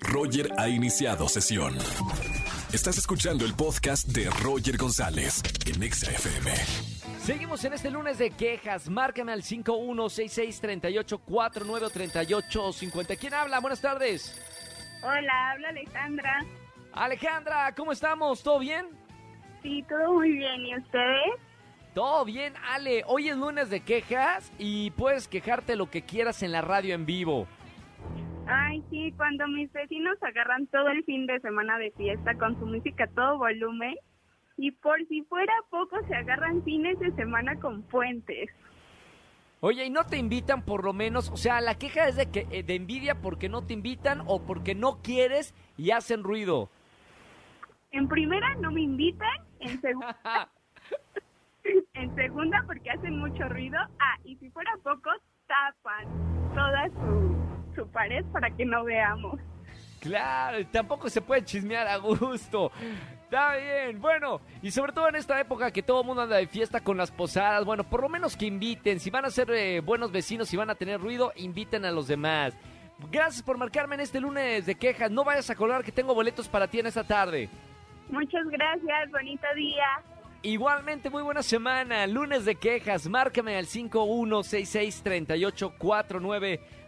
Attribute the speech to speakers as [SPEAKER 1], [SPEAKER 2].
[SPEAKER 1] Roger ha iniciado sesión. Estás escuchando el podcast de Roger González en Exa FM.
[SPEAKER 2] Seguimos en este lunes de quejas. Márcame al 516638493850. ¿Quién habla? Buenas tardes.
[SPEAKER 3] Hola, habla Alejandra.
[SPEAKER 2] Alejandra, ¿cómo estamos? ¿Todo bien?
[SPEAKER 3] Sí, todo muy bien. ¿Y ustedes?
[SPEAKER 2] Todo bien, Ale. Hoy es lunes de quejas y puedes quejarte lo que quieras en la radio en vivo.
[SPEAKER 3] Ay, sí, cuando mis vecinos agarran todo el fin de semana de fiesta con su música a todo volumen y por si fuera poco se agarran fines de semana con puentes.
[SPEAKER 2] Oye, ¿y no te invitan por lo menos? O sea, la queja es de que eh, de envidia porque no te invitan o porque no quieres y hacen ruido.
[SPEAKER 3] En primera no me invitan, en segunda, en segunda porque hacen mucho ruido. Ah, y si fuera poco, tapan toda su, su pared para que no veamos.
[SPEAKER 2] Claro, tampoco se puede chismear a gusto. Está bien, bueno, y sobre todo en esta época que todo el mundo anda de fiesta con las posadas, bueno, por lo menos que inviten, si van a ser eh, buenos vecinos, si van a tener ruido, inviten a los demás. Gracias por marcarme en este lunes de quejas, no vayas a colgar que tengo boletos para ti en esta tarde.
[SPEAKER 3] Muchas gracias, bonito día.
[SPEAKER 2] Igualmente, muy buena semana, lunes de quejas, márcame al 51663849